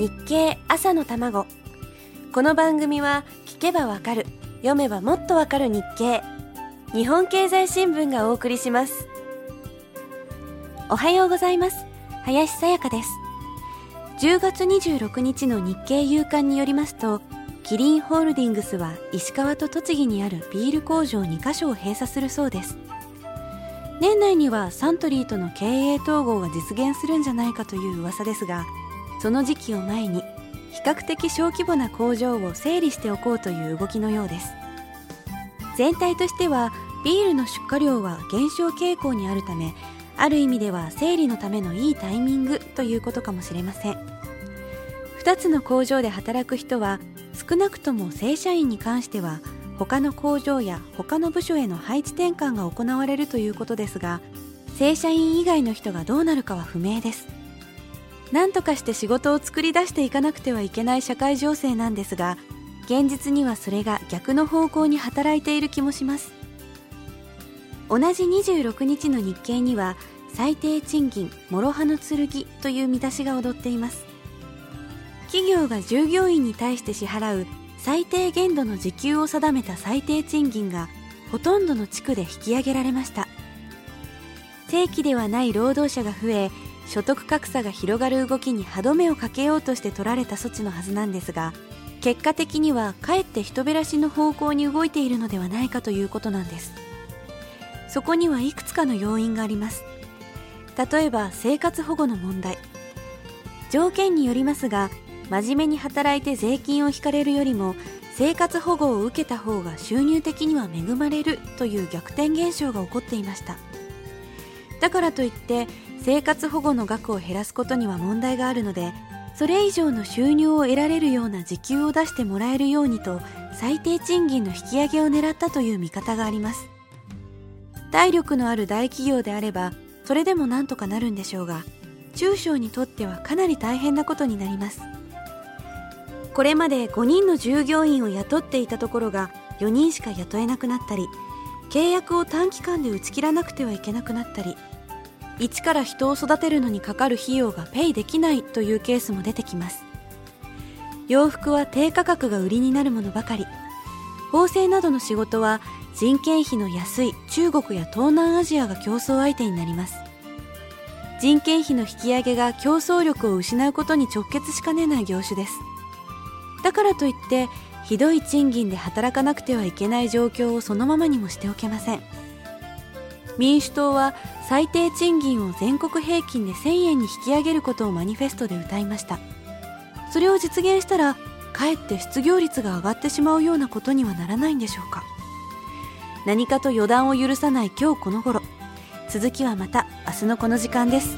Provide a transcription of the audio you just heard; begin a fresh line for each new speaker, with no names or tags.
日経朝の卵。この番組は聞けばわかる読めばもっとわかる日経。日本経済新聞がお送りします。おはようございます。林さやかです。10月26日の日経夕刊によりますとキリンホールディングスは石川と栃木にあるビール工場2カ所を閉鎖するそうです。年内にはサントリーとの経営統合が実現するんじゃないかという噂ですがその時期を前に比較的小規模な工場を整理しておこうという動きのようです。全体としてはビールの出荷量は減少傾向にあるためある意味では整理のためのいいタイミングということかもしれません。2つの工場で働く人は少なくとも正社員に関しては他の工場や他の部署への配置転換が行われるということですが正社員以外の人がどうなるかは不明です。何とかして仕事を作り出していかなくてはいけない社会情勢なんですが現実にはそれが逆の方向に働いている気もします。同じ26日の日経には最低賃金諸刃の剣という見出しが踊っています。企業が従業員に対して支払う最低限度の時給を定めた最低賃金がほとんどの地区で引き上げられました。正規ではない労働者が増え所得格差が広がる動きに歯止めをかけようとして取られた措置のはずなんですが結果的にはかえって人減らしの方向に動いているのではないかということなんです。そこにはいくつかの要因があります。例えば生活保護の問題。条件によりますが真面目に働いて税金を引かれるよりも生活保護を受けた方が収入的には恵まれるという逆転現象が起こっていました。だからといって生活保護の額を減らすことには問題があるのでそれ以上の収入を得られるような時給を出してもらえるようにと最低賃金の引き上げを狙ったという見方があります。体力のある大企業であればそれでもなんとかなるんでしょうが中小にとってはかなり大変なことになります。これまで5人の従業員を雇っていたところが4人しか雇えなくなったり契約を短期間で打ち切らなくてはいけなくなったり一から人を育てるのにかかる費用がペイできないというケースも出てきます。洋服は低価格が売りになるものばかり。縫製などの仕事は人件費の安い中国や東南アジアが競争相手になります。人件費の引き上げが競争力を失うことに直結しかねない業種です。だからといってひどい賃金で働かなくてはいけない状況をそのままにもしておけません。民主党は最低賃金を全国平均で1000円に引き上げることをマニフェストで歌いました。それを実現したらかえって失業率が上がってしまうようなことにはならないんでしょうか。何かと予断を許さない今日この頃。続きはまた明日のこの時間です。